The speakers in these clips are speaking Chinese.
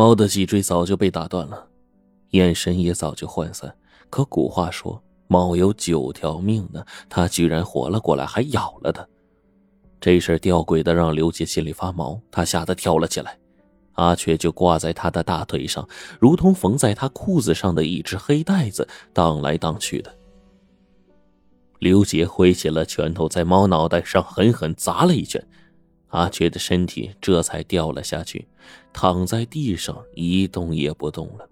猫的脊椎早就被打断了，眼神也早就涣散。可古话说，猫有九条命呢，它居然活了过来，还咬了他。这事吊诡的让刘杰心里发毛，他吓得跳了起来。阿雀就挂在他的大腿上，如同缝在他裤子上的一只黑带子，荡来荡去的。刘杰挥起了拳头，在猫脑袋上狠狠砸了一拳，阿缺的身体这才掉了下去，躺在地上一动也不动了。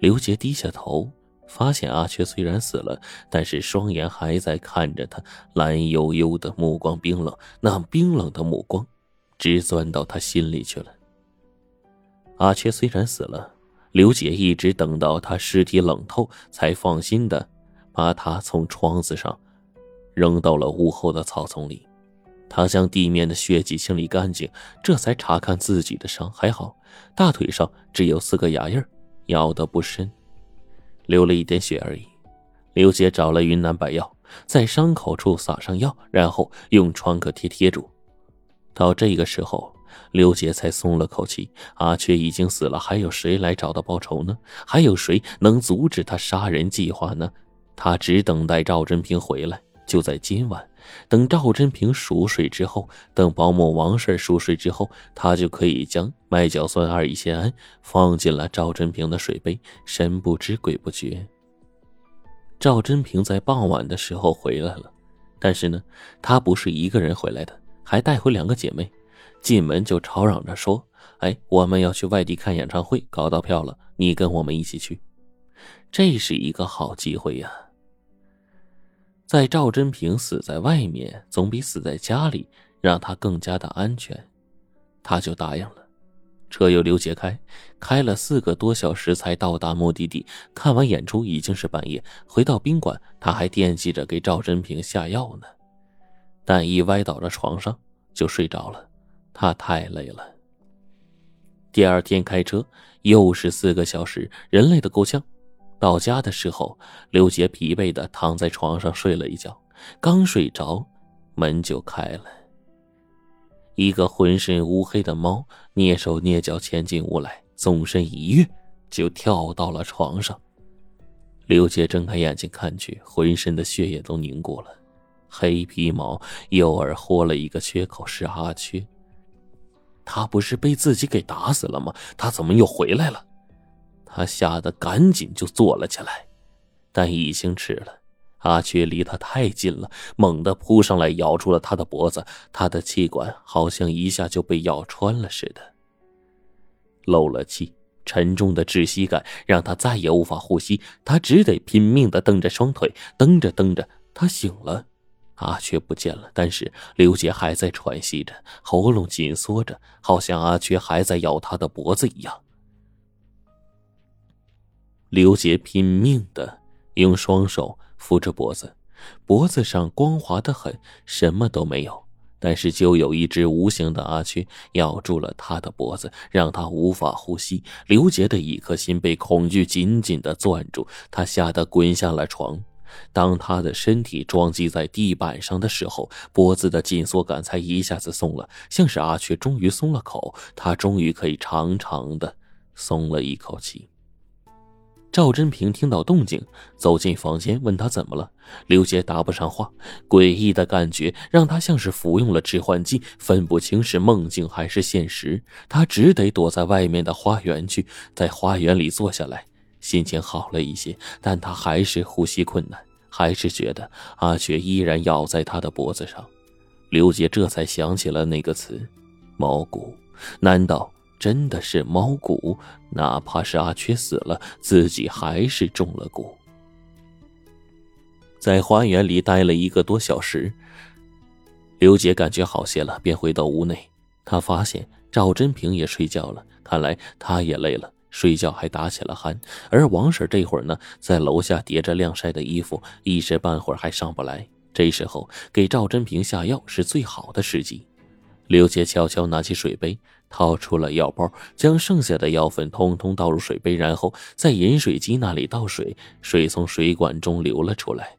刘杰低下头，发现阿缺虽然死了，但是双眼还在看着他，蓝悠悠的目光冰冷，那冰冷的目光，直钻到他心里去了。阿缺虽然死了，刘姐一直等到他尸体冷透，才放心的把他从窗子上扔到了屋后的草丛里。他将地面的血迹清理干净，这才查看自己的伤，还好，大腿上只有四个牙印咬得不深，流了一点血而已。刘姐找了云南白药，在伤口处撒上药，然后用创可贴贴住。到这个时候。刘杰才松了口气，阿缺已经死了，还有谁来找他报仇呢？还有谁能阻止他杀人计划呢？他只等待赵真平回来，就在今晚。等赵真平熟睡之后，等保姆王婶熟睡之后，他就可以将麦角酸二乙酰胺放进了赵真平的水杯，神不知鬼不觉。赵真平在傍晚的时候回来了，但是呢，他不是一个人回来的，还带回两个姐妹。进门就吵嚷着说：“哎，我们要去外地看演唱会，搞到票了，你跟我们一起去。”这是一个好机会呀！在赵真平死在外面，总比死在家里让他更加的安全，他就答应了。车由刘杰开，开了四个多小时才到达目的地。看完演出已经是半夜，回到宾馆，他还惦记着给赵真平下药呢，但一歪倒在床上就睡着了。他太累了。第二天开车又是四个小时，人累得够呛。到家的时候，刘杰疲惫的躺在床上睡了一觉。刚睡着，门就开了。一个浑身乌黑的猫蹑手蹑脚潜进屋来，纵身一跃就跳到了床上。刘杰睁开眼睛看去，浑身的血液都凝固了，黑皮毛右耳豁了一个缺口，是阿缺。他不是被自己给打死了吗？他怎么又回来了？他吓得赶紧就坐了起来，但已经迟了。阿缺离他太近了，猛地扑上来咬住了他的脖子，他的气管好像一下就被咬穿了似的，漏了气，沉重的窒息感让他再也无法呼吸，他只得拼命的蹬着双腿，蹬着蹬着，他醒了。阿缺不见了，但是刘杰还在喘息着，喉咙紧缩着，好像阿缺还在咬他的脖子一样。刘杰拼命的用双手扶着脖子，脖子上光滑的很，什么都没有，但是就有一只无形的阿缺咬住了他的脖子，让他无法呼吸。刘杰的一颗心被恐惧紧紧的攥住，他吓得滚下了床。当他的身体撞击在地板上的时候，脖子的紧缩感才一下子松了，像是阿雀终于松了口，他终于可以长长的松了一口气。赵真平听到动静，走进房间，问他怎么了。刘杰答不上话，诡异的感觉让他像是服用了致幻剂，分不清是梦境还是现实。他只得躲在外面的花园去，在花园里坐下来。心情好了一些，但他还是呼吸困难，还是觉得阿雪依然咬在他的脖子上。刘杰这才想起了那个词“毛骨”，难道真的是猫骨？哪怕是阿缺死了，自己还是中了蛊。在花园里待了一个多小时，刘杰感觉好些了，便回到屋内。他发现赵真平也睡觉了，看来他也累了。睡觉还打起了鼾，而王婶这会儿呢，在楼下叠着晾晒的衣服，一时半会儿还上不来。这时候给赵真平下药是最好的时机。刘杰悄悄拿起水杯，掏出了药包，将剩下的药粉通通倒入水杯，然后在饮水机那里倒水，水从水管中流了出来。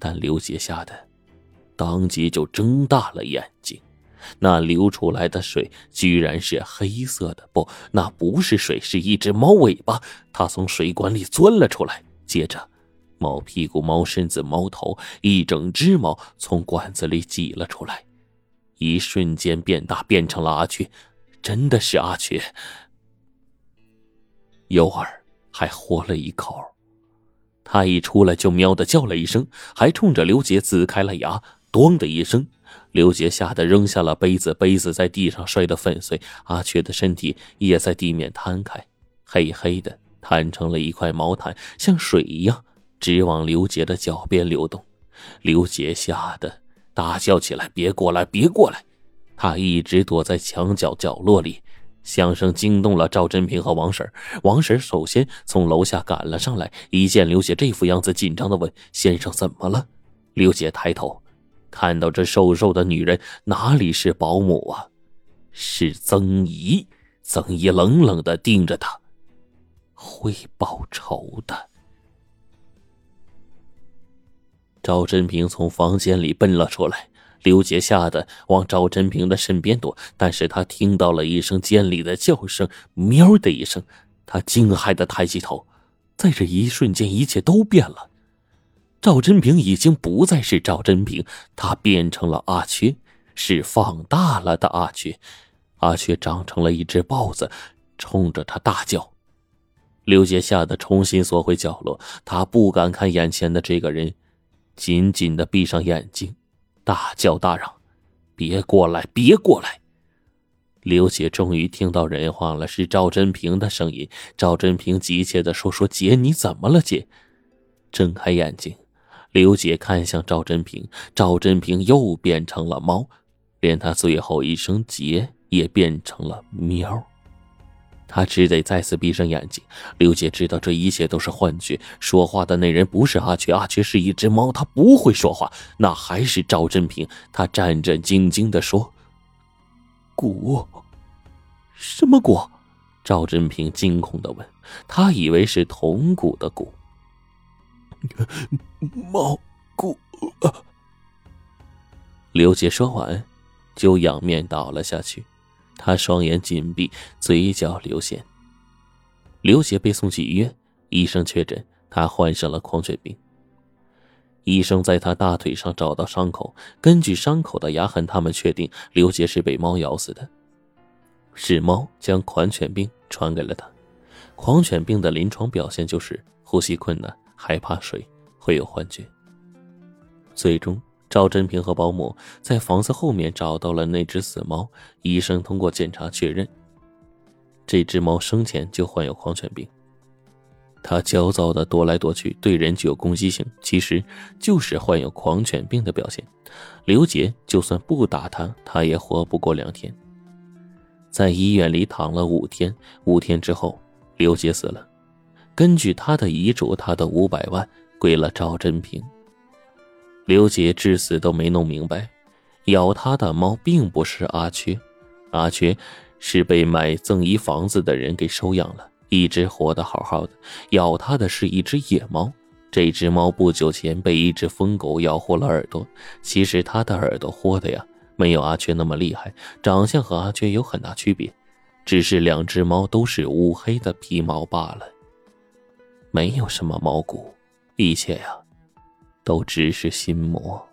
但刘杰吓得当即就睁大了眼睛，那流出来的水居然是黑色的，不，那不是水，是一只猫尾巴。它从水管里钻了出来，接着，猫屁股、猫身子、猫头，一整只猫从管子里挤了出来，一瞬间变大，变成了阿缺，真的是阿缺。尤尔还活了一口，他一出来就喵的叫了一声，还冲着刘杰呲开了牙，咚的一声。刘杰吓得扔下了杯子，杯子在地上摔得粉碎。阿缺的身体也在地面摊开，黑黑的，摊成了一块毛毯，像水一样直往刘杰的脚边流动。刘杰吓得大叫起来：“别过来，别过来！”他一直躲在墙角角落里。响声惊动了赵真平和王婶王婶首先从楼下赶了上来，一见刘姐这副样子，紧张的问：“先生怎么了？”刘姐抬头。看到这瘦瘦的女人，哪里是保姆啊？是曾姨。曾姨冷冷的盯着他，会报仇的。赵真平从房间里奔了出来，刘杰吓得往赵真平的身边躲，但是他听到了一声尖利的叫声，喵的一声，他惊骇的抬起头，在这一瞬间，一切都变了。赵真平已经不再是赵真平，他变成了阿缺，是放大了的阿缺。阿缺长成了一只豹子，冲着他大叫。刘杰吓得重新缩回角落，他不敢看眼前的这个人，紧紧的闭上眼睛，大叫大嚷：“别过来，别过来！”刘姐终于听到人话了，是赵真平的声音。赵真平急切的说：“说姐，你怎么了？姐，睁开眼睛。”刘姐看向赵真平，赵真平又变成了猫，连他最后一声“姐”也变成了喵。他只得再次闭上眼睛。刘姐知道这一切都是幻觉，说话的那人不是阿缺，阿缺是一只猫，他不会说话，那还是赵振平。他战战兢兢地说：“蛊，什么蛊？”赵振平惊恐地问，他以为是铜鼓的鼓。猫骨。刘杰说完，就仰面倒了下去。他双眼紧闭，嘴角流涎。刘杰被送去医院，医生确诊他患上了狂犬病。医生在他大腿上找到伤口，根据伤口的牙痕，他们确定刘杰是被猫咬死的，是猫将狂犬病传给了他。狂犬病的临床表现就是呼吸困难。害怕水会有幻觉。最终，赵真平和保姆在房子后面找到了那只死猫。医生通过检查确认，这只猫生前就患有狂犬病。它焦躁的踱来踱去，对人具有攻击性，其实就是患有狂犬病的表现。刘杰就算不打它，它也活不过两天。在医院里躺了五天，五天之后，刘杰死了。根据他的遗嘱，他的五百万归了赵真平。刘杰至死都没弄明白，咬他的猫并不是阿缺，阿缺是被买赠一房子的人给收养了，一直活得好好的。咬他的是一只野猫，这只猫不久前被一只疯狗咬豁了耳朵。其实他的耳朵豁的呀，没有阿缺那么厉害，长相和阿缺有很大区别，只是两只猫都是乌黑的皮毛罢了。没有什么毛骨，一切呀，都只是心魔。